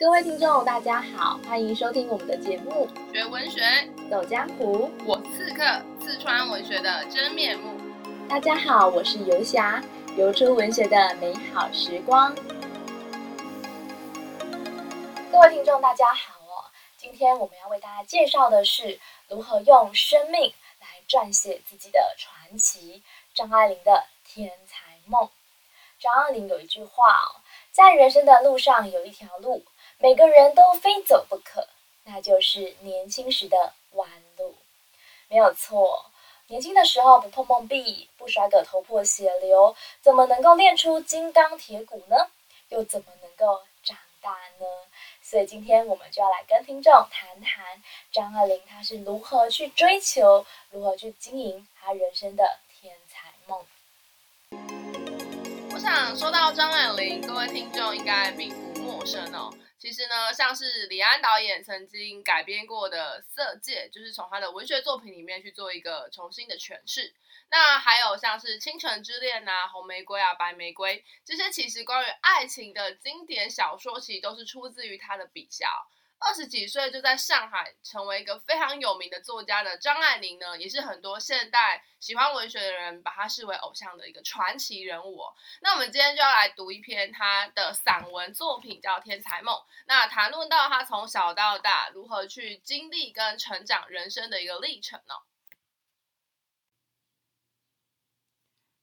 各位听众，大家好，欢迎收听我们的节目《学文学走江湖》，我刺客四川文学的真面目。大家好，我是游侠，游出文学的美好时光。各位听众，大家好哦！今天我们要为大家介绍的是如何用生命来撰写自己的传奇——张爱玲的天才梦。张爱玲有一句话哦，在人生的路上有一条路，每个人都非走不可，那就是年轻时的弯路。没有错，年轻的时候不碰碰壁，不摔个头破血流，怎么能够练出金刚铁骨呢？又怎么能够长大呢？所以今天我们就要来跟听众谈谈张爱玲，她是如何去追求，如何去经营她人生的天才梦。我想说到张爱玲，各位听众应该并不陌生哦。其实呢，像是李安导演曾经改编过的《色戒》，就是从他的文学作品里面去做一个重新的诠释。那还有像是《倾城之恋》啊，《红玫瑰》啊，《白玫瑰》这些，其实关于爱情的经典小说，其实都是出自于他的笔下。二十几岁就在上海成为一个非常有名的作家的张爱玲呢，也是很多现代喜欢文学的人把她视为偶像的一个传奇人物。那我们今天就要来读一篇她的散文作品，叫《天才梦》。那谈论到她从小到大如何去经历跟成长人生的一个历程呢？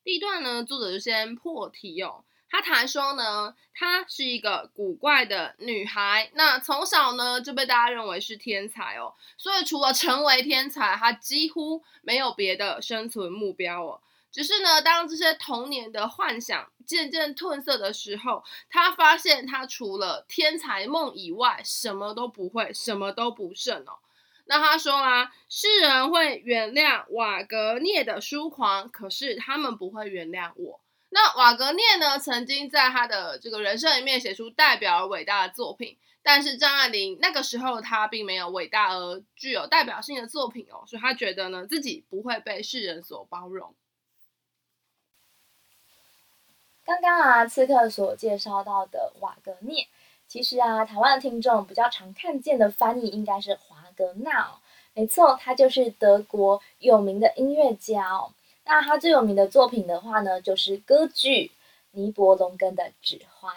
第一段呢，作者就先破题哦。他谈说呢，她是一个古怪的女孩，那从小呢就被大家认为是天才哦，所以除了成为天才，她几乎没有别的生存目标哦。只是呢，当这些童年的幻想渐渐褪色的时候，她发现她除了天才梦以外，什么都不会，什么都不剩哦。那他说啦，世人会原谅瓦格涅的疏狂，可是他们不会原谅我。那瓦格涅呢，曾经在他的这个人生里面写出代表而伟大的作品，但是张爱玲那个时候她并没有伟大而具有代表性的作品哦，所以她觉得呢自己不会被世人所包容。刚刚啊，刺客所介绍到的瓦格涅，其实啊，台湾的听众比较常看见的翻译应该是华格纳哦，没错，他就是德国有名的音乐家哦。那他最有名的作品的话呢，就是歌剧《尼伯龙根的指环》。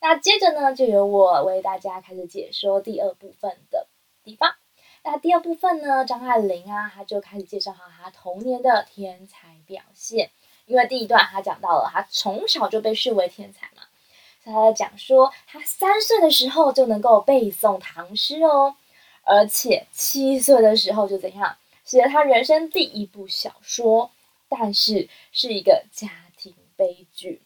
那接着呢，就由我为大家开始解说第二部分的地方。那第二部分呢，张爱玲啊，他就开始介绍好他童年的天才表现。因为第一段他讲到了他从小就被视为天才嘛，所以他在讲说他三岁的时候就能够背诵唐诗哦，而且七岁的时候就怎样写了他人生第一部小说。但是是一个家庭悲剧。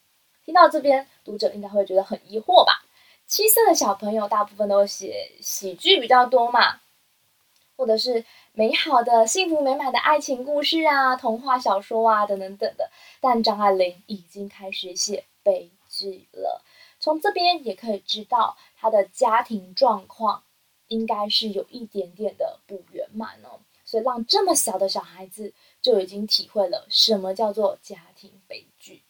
听到这边，读者应该会觉得很疑惑吧？七岁的小朋友大部分都写喜剧比较多嘛，或者是美好的、幸福美满的爱情故事啊、童话小说啊等等等的。但张爱玲已经开始写悲剧了。从这边也可以知道，她的家庭状况应该是有一点点的不圆满哦。所以让这么小的小孩子就已经体会了什么叫做家庭悲剧。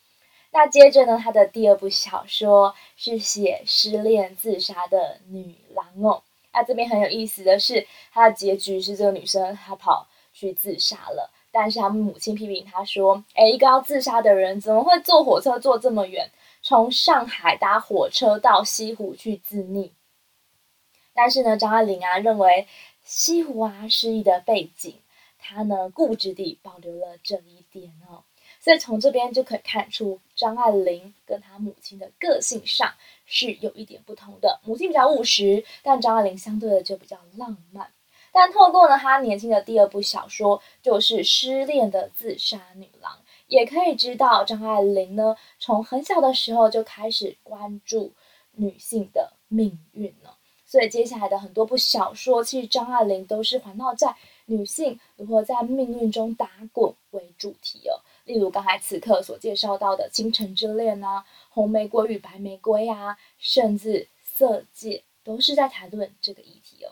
那接着呢，他的第二部小说是写失恋自杀的女郎哦。那这边很有意思的是，他的结局是这个女生她跑去自杀了，但是他母亲批评她说：“诶，一个要自杀的人怎么会坐火车坐这么远，从上海搭火车到西湖去自溺？”但是呢，张爱玲啊认为。西湖啊，诗意的背景，他呢固执地保留了这一点哦，所以从这边就可以看出张爱玲跟她母亲的个性上是有一点不同的。母亲比较务实，但张爱玲相对的就比较浪漫。但透过呢，她年轻的第二部小说就是《失恋的自杀女郎》，也可以知道张爱玲呢从很小的时候就开始关注女性的命运了。所以接下来的很多部小说，其实张爱玲都是环绕在女性如何在命运中打滚为主题哦。例如刚才此刻所介绍到的《倾城之恋》啊，《红玫瑰与白玫瑰》啊，甚至《色戒》都是在谈论这个议题哦。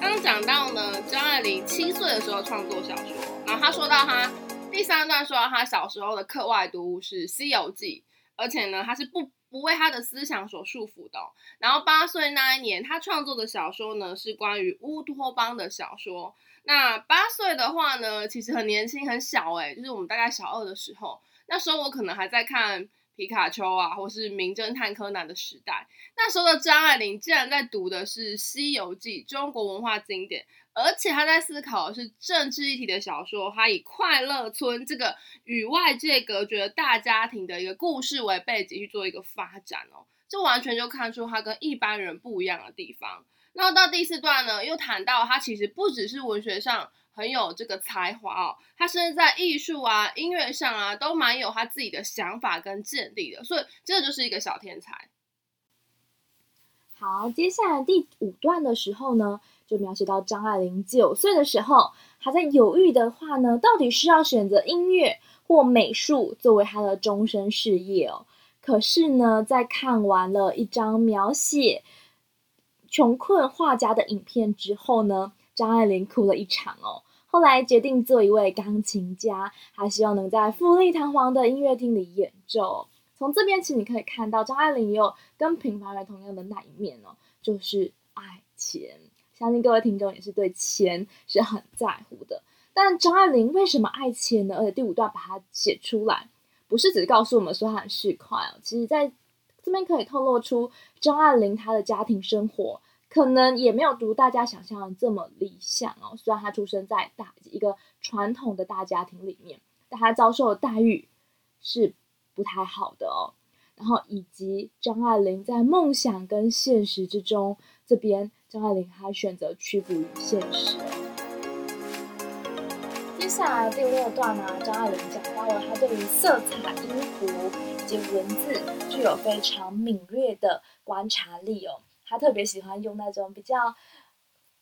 刚讲到呢，张爱玲七岁的时候创作小说，然后他说到他第三段说到他小时候的课外读物是《西游记》。而且呢，他是不不为他的思想所束缚的。然后八岁那一年，他创作的小说呢是关于乌托邦的小说。那八岁的话呢，其实很年轻很小诶，就是我们大概小二的时候，那时候我可能还在看皮卡丘啊，或是名侦探柯南的时代。那时候的张爱玲竟然在读的是《西游记》，中国文化经典。而且她在思考的是政治议题的小说，她以快乐村这个与外界隔绝的大家庭的一个故事为背景去做一个发展哦，这完全就看出她跟一般人不一样的地方。那到第四段呢，又谈到她其实不只是文学上很有这个才华哦，他甚至在艺术啊、音乐上啊都蛮有他自己的想法跟见地的，所以这就是一个小天才。好，接下来第五段的时候呢，就描写到张爱玲九岁的时候，还在犹豫的话呢，到底是要选择音乐或美术作为她的终身事业哦。可是呢，在看完了一张描写穷困画家的影片之后呢，张爱玲哭了一场哦。后来决定做一位钢琴家，她希望能在富丽堂皇的音乐厅里演奏。从这边其实你可以看到，张爱玲也有跟平凡人同样的那一面哦，就是爱钱。相信各位听众也是对钱是很在乎的。但张爱玲为什么爱钱呢？而且第五段把它写出来，不是只告诉我们说她很市侩哦。其实在这边可以透露出张爱玲她的家庭生活可能也没有如大家想象的这么理想哦。虽然他出生在大一个传统的大家庭里面，但他遭受的待遇是。不太好的哦，然后以及张爱玲在梦想跟现实之中，这边张爱玲还选择屈服于现实。接下来第六段呢，张爱玲讲到了她对于色彩、音符以及文字具有非常敏锐的观察力哦，他特别喜欢用那种比较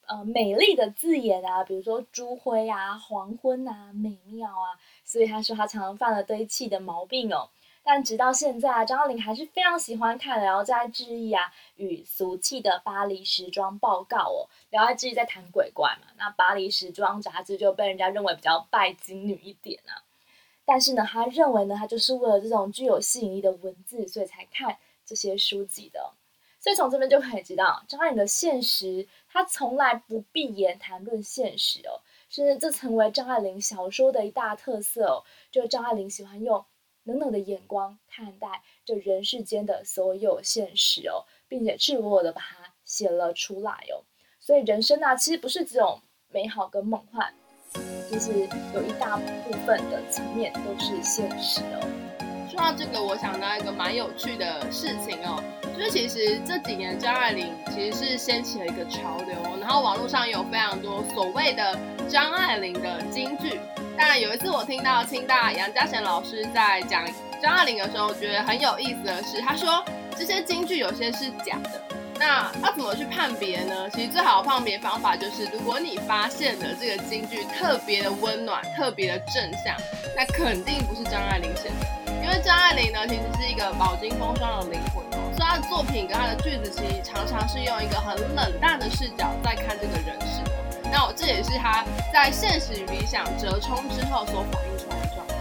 呃美丽的字眼啊，比如说朱辉啊、黄昏啊、美妙啊，所以他说他常常犯了堆砌的毛病哦。但直到现在，张爱玲还是非常喜欢看《聊斋志异》啊与俗气的巴黎时装报告哦，《聊斋志异》在谈鬼怪嘛，那巴黎时装杂志就被人家认为比较拜金女一点啊。但是呢，他认为呢，他就是为了这种具有吸引力的文字，所以才看这些书籍的。所以从这边就可以知道，张爱玲的现实，她从来不闭言谈论现实哦，甚至这成为张爱玲小说的一大特色哦，就是张爱玲喜欢用。冷冷的眼光看待这人世间的所有现实哦，并且赤裸裸的把它写了出来哦。所以人生啊，其实不是只有美好跟梦幻，其实有一大部分的层面都是现实哦。说到这个，我想到一个蛮有趣的事情哦，就是其实这几年张爱玲其实是掀起了一个潮流，然后网络上有非常多所谓的张爱玲的金句。但有一次我听到清大杨家贤老师在讲张爱玲的时候，觉得很有意思的是，他说这些金句有些是假的。那要怎么去判别呢？其实最好的判别方法就是，如果你发现了这个金句特别的温暖、特别的正向，那肯定不是张爱玲写的。因为张爱玲呢，其实是一个饱经风霜的灵魂哦，所以她的作品跟她的句子，其实常常是用一个很冷淡的视角在看这个人世。那我这也是她在现实与理想折冲之后所反映出来的状况。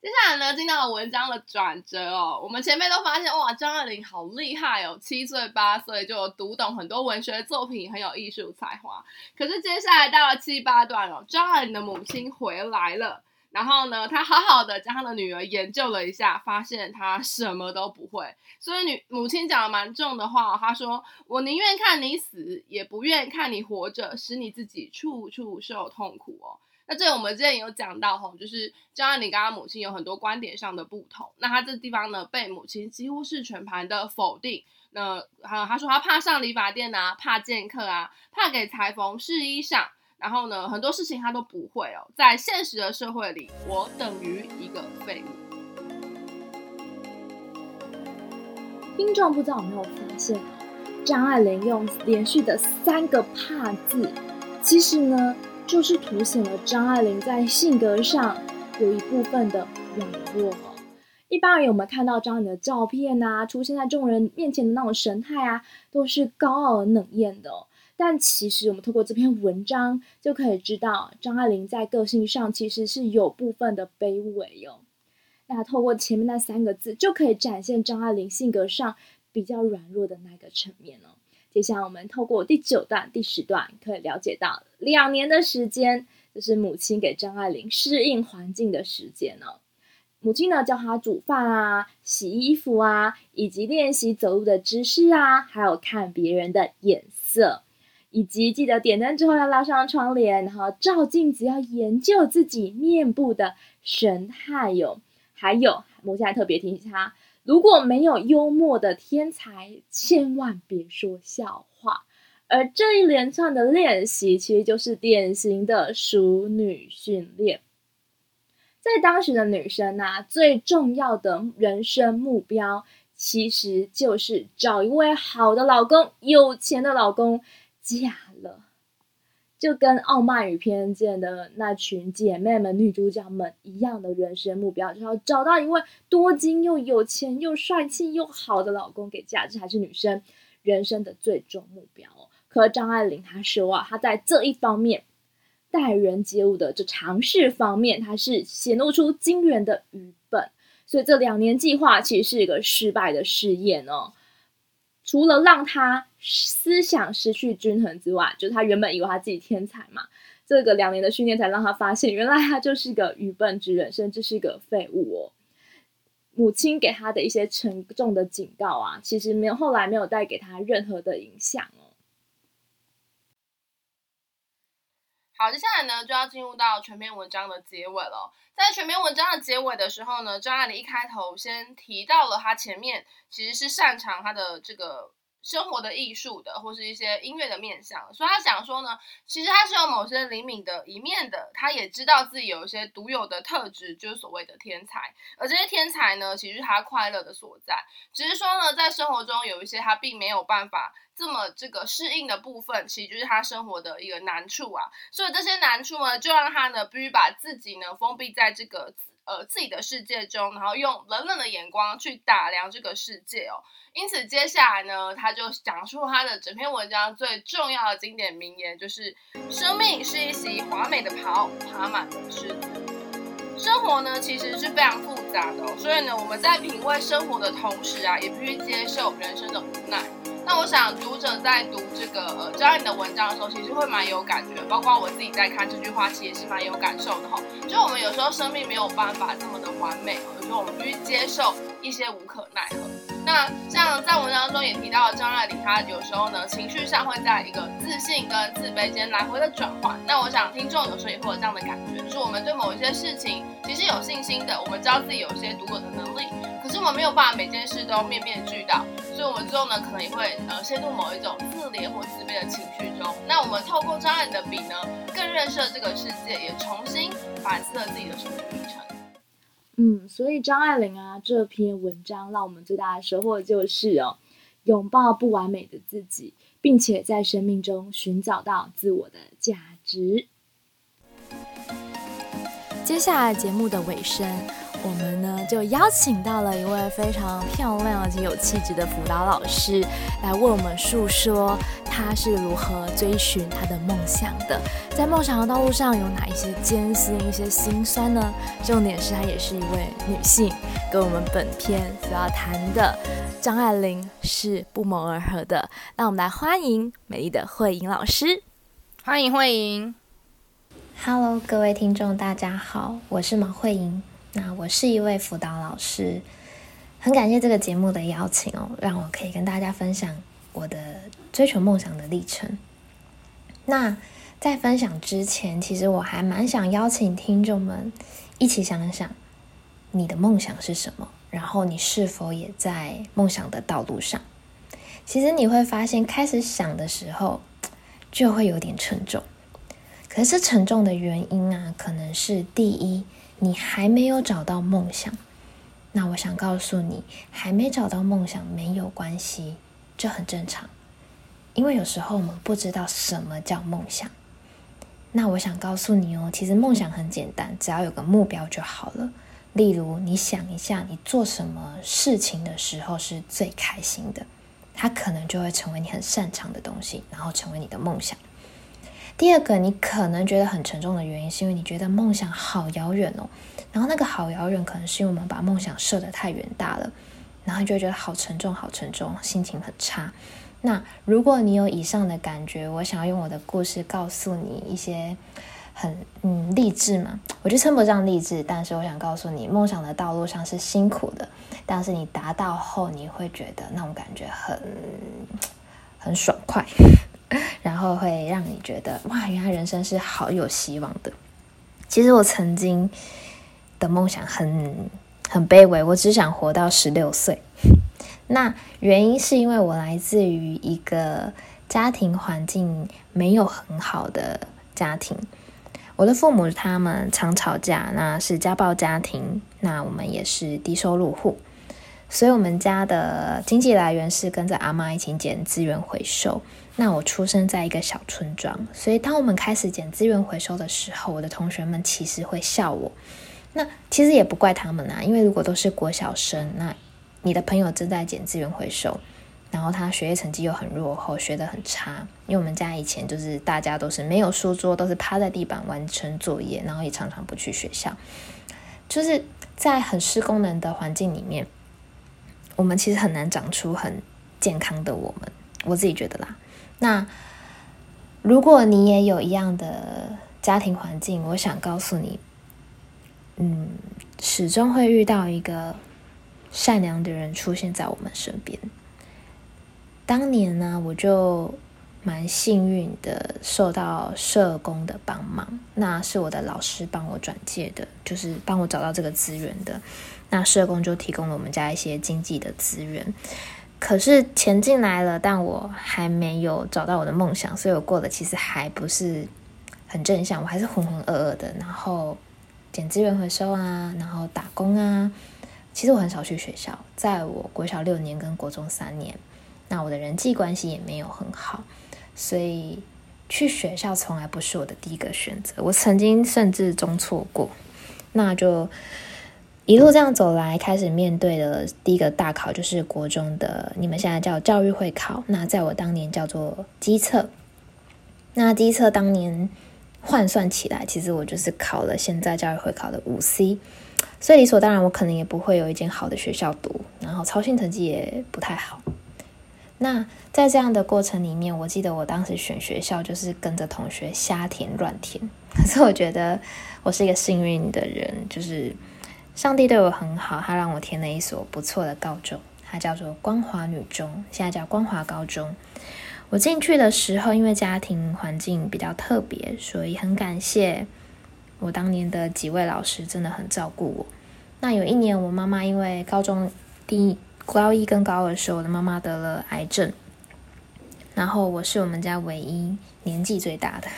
接下来呢，进到了文章的转折哦。我们前面都发现，哇，张爱玲好厉害哦，七岁八岁就读懂很多文学作品，很有艺术才华。可是接下来到了七八段哦，张爱玲的母亲回来了。然后呢，他好好的将他的女儿研究了一下，发现她什么都不会。所以女母亲讲了蛮重的话，她说：“我宁愿看你死，也不愿看你活着，使你自己处处受痛苦哦。”那这个我们之前有讲到吼，就是张爱玲跟她母亲有很多观点上的不同。那她这地方呢，被母亲几乎是全盘的否定。那还有她说她怕上理发店啊，怕见客啊，怕给裁缝试衣裳。然后呢，很多事情他都不会哦。在现实的社会里，我等于一个废物。听众不知道有没有发现，张爱玲用连续的三个“怕”字，其实呢，就是凸显了张爱玲在性格上有一部分的软弱。一般而言，我们看到张爱玲的照片啊，出现在众人面前的那种神态啊，都是高傲而冷艳的哦。但其实，我们透过这篇文章就可以知道，张爱玲在个性上其实是有部分的卑微哟、哦。那透过前面那三个字，就可以展现张爱玲性格上比较软弱的那个层面哦。接下来我们透过第九段、第十段，可以了解到两年的时间，就是母亲给张爱玲适应环境的时间哦。母亲呢，教她煮饭啊、洗衣服啊，以及练习走路的姿势啊，还有看别人的眼色，以及记得点灯之后要拉上窗帘，然后照镜子要研究自己面部的神态哟。还有，我现在特别提醒她。如果没有幽默的天才，千万别说笑话。而这一连串的练习，其实就是典型的熟女训练。在当时的女生啊，最重要的人生目标，其实就是找一位好的老公，有钱的老公，嫁了。就跟《傲慢与偏见》的那群姐妹们、女主角们一样的人生目标，就是要找到一位多金又有钱又帅气又好的老公给嫁，这还是女生人生的最终目标。可张爱玲她说啊，她在这一方面待人接物的这常识方面，她是显露出惊人的愚笨，所以这两年计划其实是一个失败的试验哦。除了让他思想失去均衡之外，就是他原本以为他自己天才嘛，这个两年的训练才让他发现，原来他就是一个愚笨之人，甚至是一个废物哦。母亲给他的一些沉重的警告啊，其实没有后来没有带给他任何的影响哦。好，接下来呢就要进入到全篇文章的结尾了。在全篇文章的结尾的时候呢，张爱玲一开头先提到了她前面其实是擅长她的这个生活的艺术的，或是一些音乐的面向，所以他想说呢，其实他是有某些灵敏的一面的，他也知道自己有一些独有的特质，就是所谓的天才，而这些天才呢，其实是她快乐的所在，只是说呢，在生活中有一些他并没有办法。这么这个适应的部分，其实就是他生活的一个难处啊。所以这些难处呢，就让他呢必须把自己呢封闭在这个呃自己的世界中，然后用冷冷的眼光去打量这个世界哦。因此接下来呢，他就讲述他的整篇文章最重要的经典名言，就是“生命是一袭华美的袍，爬满了虱子”。生活呢其实是非常复所以呢我们在品味生活的同时啊，也必须接受人生的无奈。那我想，读者在读这个呃张爱玲的文章的时候，其实会蛮有感觉，包括我自己在看这句话，其实也是蛮有感受的哈。就我们有时候生命没有办法这么的完美，有时候我们必须接受一些无可奈何。那像在文章中也提到张爱玲，她有时候呢情绪上会在一个自信跟自卑间来回的转换。那我想听众有时候也会有这样的感觉，就是我们对某一些事情其实有信心的，我们知道自己有一些独有的能力。可是我们没有办法每件事都面面俱到，所以我们最后呢，可能也会呃陷入某一种自怜或自卑的情绪中。那我们透过张爱玲的笔呢，更认识了这个世界，也重新反思了自己的生命历程。嗯，所以张爱玲啊这篇文章让我们最大的收获就是哦，拥抱不完美的自己，并且在生命中寻找到自我的价值。接下来节目的尾声。我们呢就邀请到了一位非常漂亮而且有气质的辅导老师，来为我们诉说他是如何追寻他的梦想的，在梦想的道路上有哪一些艰辛、一些辛酸呢？重点是她也是一位女性，跟我们本片所要谈的张爱玲是不谋而合的。让我们来欢迎美丽的慧莹老师，欢迎慧莹。Hello，各位听众，大家好，我是毛慧莹。那我是一位辅导老师，很感谢这个节目的邀请哦，让我可以跟大家分享我的追求梦想的历程。那在分享之前，其实我还蛮想邀请听众们一起想想，你的梦想是什么？然后你是否也在梦想的道路上？其实你会发现，开始想的时候就会有点沉重。可是沉重的原因啊，可能是第一。你还没有找到梦想，那我想告诉你，还没找到梦想没有关系，这很正常。因为有时候我们不知道什么叫梦想。那我想告诉你哦，其实梦想很简单，只要有个目标就好了。例如，你想一下，你做什么事情的时候是最开心的，它可能就会成为你很擅长的东西，然后成为你的梦想。第二个，你可能觉得很沉重的原因，是因为你觉得梦想好遥远哦，然后那个好遥远，可能是因为我们把梦想设得太远大了，然后就会觉得好沉重，好沉重，心情很差。那如果你有以上的感觉，我想要用我的故事告诉你一些很嗯励志嘛，我就称不上励志，但是我想告诉你，梦想的道路上是辛苦的，但是你达到后，你会觉得那种感觉很很爽快，然后会让你觉得哇，原来人生是好有希望的。其实我曾经的梦想很很卑微，我只想活到十六岁。那原因是因为我来自于一个家庭环境没有很好的家庭，我的父母他们常吵架，那是家暴家庭，那我们也是低收入户，所以我们家的经济来源是跟着阿妈一起捡资源回收。那我出生在一个小村庄，所以当我们开始捡资源回收的时候，我的同学们其实会笑我。那其实也不怪他们啊，因为如果都是国小生，那你的朋友正在捡资源回收，然后他学业成绩又很落后，学得很差。因为我们家以前就是大家都是没有书桌，都是趴在地板完成作业，然后也常常不去学校，就是在很失功能的环境里面，我们其实很难长出很健康的我们。我自己觉得啦。那如果你也有一样的家庭环境，我想告诉你，嗯，始终会遇到一个。善良的人出现在我们身边。当年呢，我就蛮幸运的，受到社工的帮忙。那是我的老师帮我转介的，就是帮我找到这个资源的。那社工就提供了我们家一些经济的资源。可是钱进来了，但我还没有找到我的梦想，所以我过得其实还不是很正向，我还是浑浑噩噩的。然后捡资源回收啊，然后打工啊。其实我很少去学校，在我国小六年跟国中三年，那我的人际关系也没有很好，所以去学校从来不是我的第一个选择。我曾经甚至中错过，那就一路这样走来，开始面对的第一个大考就是国中的，你们现在叫教育会考，那在我当年叫做基测。那基测当年换算起来，其实我就是考了现在教育会考的五 C。所以理所当然，我可能也不会有一间好的学校读，然后操心成绩也不太好。那在这样的过程里面，我记得我当时选学校就是跟着同学瞎填乱填。可是我觉得我是一个幸运的人，就是上帝对我很好，他让我填了一所不错的高中，它叫做光华女中，现在叫光华高中。我进去的时候，因为家庭环境比较特别，所以很感谢。我当年的几位老师真的很照顾我。那有一年，我妈妈因为高中第一高一跟高二的时候，我的妈妈得了癌症，然后我是我们家唯一年纪最大的。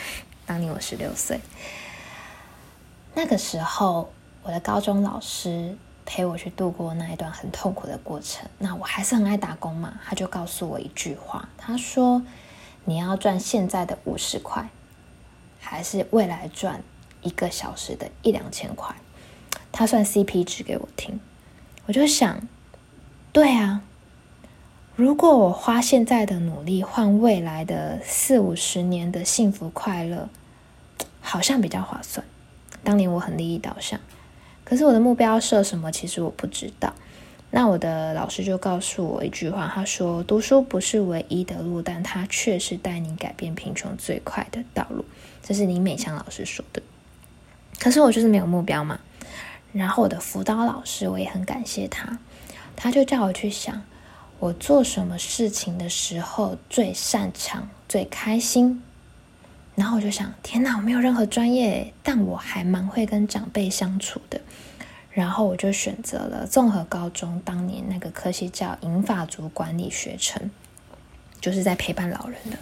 当年我十六岁，那个时候我的高中老师陪我去度过那一段很痛苦的过程。那我还是很爱打工嘛，他就告诉我一句话，他说：“你要赚现在的五十块，还是未来赚？”一个小时的一两千块，他算 CP 值给我听，我就想，对啊，如果我花现在的努力换未来的四五十年的幸福快乐，好像比较划算。当年我很利益导向，可是我的目标设什么，其实我不知道。那我的老师就告诉我一句话，他说：“读书不是唯一的路，但它却是带你改变贫穷最快的道路。”这是林美香老师说的。可是我就是没有目标嘛，然后我的辅导老师我也很感谢他，他就叫我去想，我做什么事情的时候最擅长、最开心。然后我就想，天哪，我没有任何专业，但我还蛮会跟长辈相处的。然后我就选择了综合高中当年那个科系叫银发族管理学程，就是在陪伴老人的。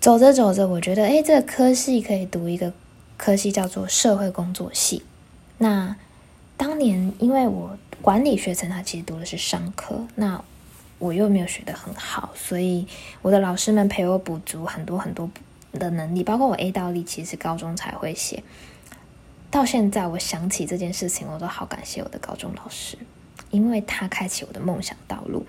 走着走着，我觉得，哎，这个科系可以读一个。科系叫做社会工作系。那当年因为我管理学程，它其实读的是商科，那我又没有学得很好，所以我的老师们陪我补足很多很多的能力，包括我 A 倒立，其实高中才会写。到现在我想起这件事情，我都好感谢我的高中老师，因为他开启我的梦想道路。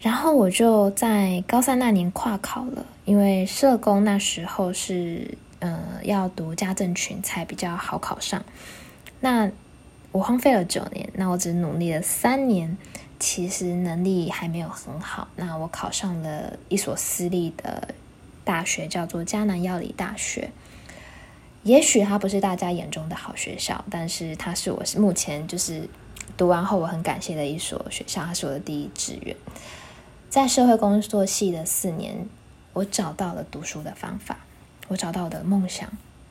然后我就在高三那年跨考了，因为社工那时候是。呃，要读家政群才比较好考上。那我荒废了九年，那我只努力了三年，其实能力还没有很好。那我考上了一所私立的大学，叫做嘉南药理大学。也许它不是大家眼中的好学校，但是它是我目前就是读完后我很感谢的一所学校，它是我的第一志愿。在社会工作系的四年，我找到了读书的方法，我找到的梦想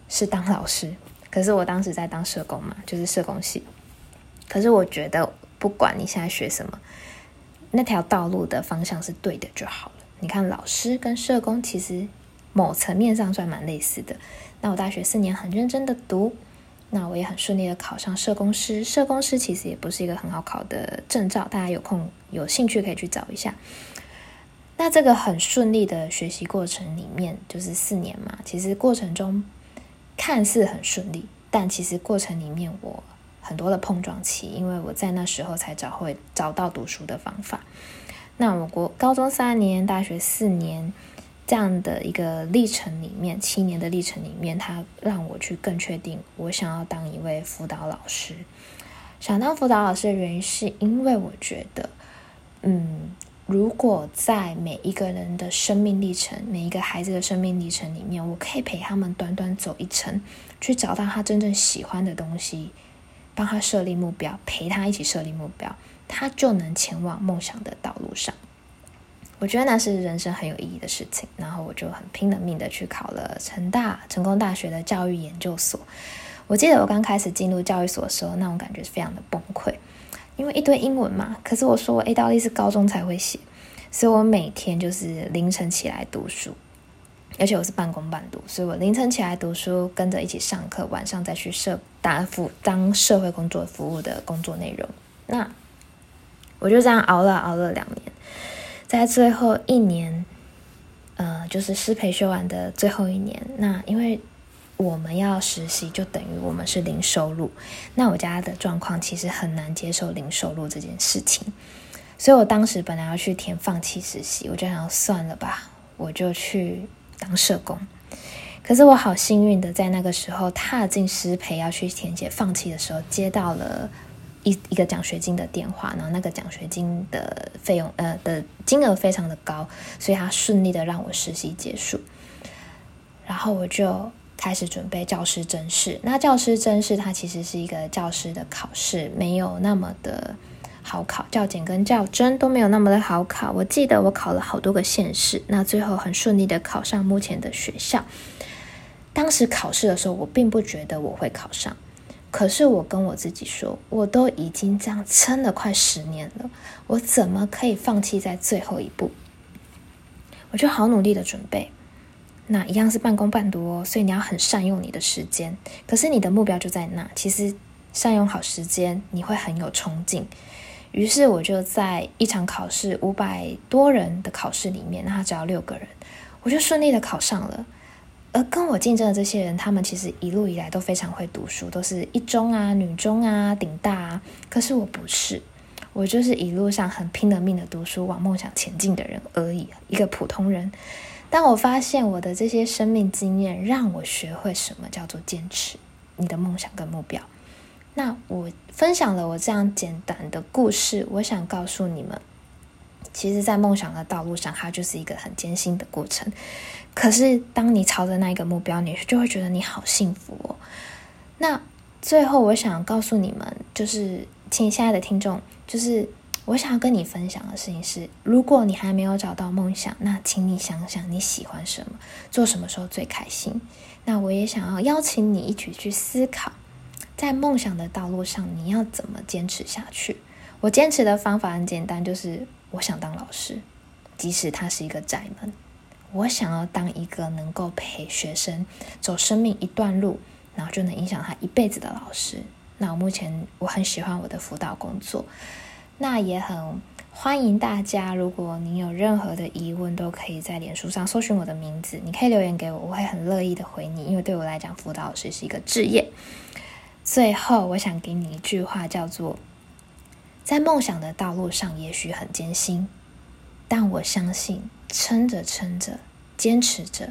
是当老师。可是我当时在当社工嘛，就是社工系。可是我觉得，不管你现在学什么，那条道路的方向是对的就好。你看，老师跟社工其实某层面上算蛮类似的。那我大学四年很认真的读，那我也很顺利的考上社工师。社工师其实也不是一个很好考的证照，大家有空有兴趣可以去找一下。那这个很顺利的学习过程里面，就是四年嘛，其实过程中。看似很顺利，但其实过程里面我很多的碰撞期，因为我在那时候才找会找到读书的方法。那我国高中三年，大学四年这样的一个历程里面，七年的历程里面，它让我去更确定我想要当一位辅导老师。想当辅导老师的原因，是因为我觉得，嗯。如果在每一个人的生命历程，每一个孩子的生命历程里面，我可以陪他们短短走一程，去找到他真正喜欢的东西，帮他设立目标，陪他一起设立目标，他就能前往梦想的道路上。我觉得那是人生很有意义的事情。然后我就很拼了命的去考了成大成功大学的教育研究所。我记得我刚开始进入教育所的时候，那种感觉是非常的崩溃。因为一堆英文嘛，可是我说我 A 到 D 是高中才会写，所以我每天就是凌晨起来读书，而且我是半工半读，所以我凌晨起来读书，跟着一起上课，晚上再去社答复当社会工作服务的工作内容。那我就这样熬了熬了两年，在最后一年，呃，就是师培修完的最后一年，那因为。我们要实习，就等于我们是零收入。那我家的状况其实很难接受零收入这件事情，所以我当时本来要去填放弃实习，我就想算了吧，我就去当社工。可是我好幸运的，在那个时候踏进师培要去填写放弃的时候，接到了一一个奖学金的电话，然后那个奖学金的费用呃的金额非常的高，所以他顺利的让我实习结束，然后我就。开始准备教师甄试，那教师甄试它其实是一个教师的考试，没有那么的好考，教检跟教甄都没有那么的好考。我记得我考了好多个县市，那最后很顺利的考上目前的学校。当时考试的时候，我并不觉得我会考上，可是我跟我自己说，我都已经这样撑了快十年了，我怎么可以放弃在最后一步？我就好努力的准备。那一样是半工半读哦，所以你要很善用你的时间。可是你的目标就在那，其实善用好时间，你会很有冲劲。于是我就在一场考试五百多人的考试里面，那他只要六个人，我就顺利的考上了。而跟我竞争的这些人，他们其实一路以来都非常会读书，都是一中啊、女中啊、顶大啊。可是我不是，我就是一路上很拼了命的读书，往梦想前进的人而已，一个普通人。当我发现我的这些生命经验让我学会什么叫做坚持你的梦想跟目标，那我分享了我这样简单的故事，我想告诉你们，其实，在梦想的道路上，它就是一个很艰辛的过程。可是，当你朝着那一个目标，你就会觉得你好幸福哦。那最后，我想告诉你们，就是请亲爱的听众，就是。我想要跟你分享的事情是，如果你还没有找到梦想，那请你想想你喜欢什么，做什么时候最开心。那我也想要邀请你一起去思考，在梦想的道路上你要怎么坚持下去。我坚持的方法很简单，就是我想当老师，即使它是一个窄门。我想要当一个能够陪学生走生命一段路，然后就能影响他一辈子的老师。那我目前我很喜欢我的辅导工作。那也很欢迎大家，如果你有任何的疑问，都可以在脸书上搜寻我的名字，你可以留言给我，我会很乐意的回你，因为对我来讲，辅导老师是一个职业。最后，我想给你一句话，叫做：在梦想的道路上，也许很艰辛，但我相信，撑着撑着，坚持着，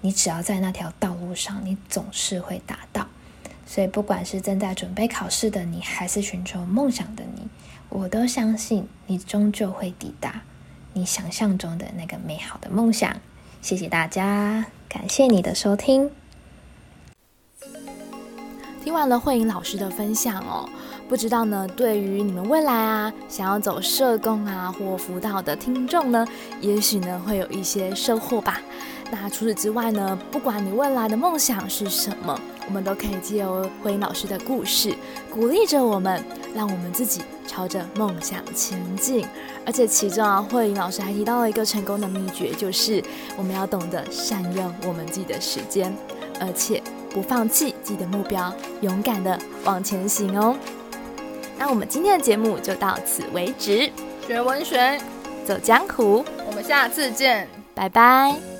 你只要在那条道路上，你总是会达到。所以，不管是正在准备考试的你，还是寻求梦想的你，我都相信你终究会抵达你想象中的那个美好的梦想。谢谢大家，感谢你的收听。听完了慧颖老师的分享哦，不知道呢，对于你们未来啊想要走社工啊或辅导的听众呢，也许呢会有一些收获吧。那除此之外呢，不管你未来的梦想是什么，我们都可以借由慧颖老师的故事，鼓励着我们，让我们自己朝着梦想前进。而且其中啊，慧颖老师还提到了一个成功的秘诀，就是我们要懂得善用我们自己的时间，而且不放弃自己的目标，勇敢的往前行哦。那我们今天的节目就到此为止，学文学，走江湖，我们下次见，拜拜。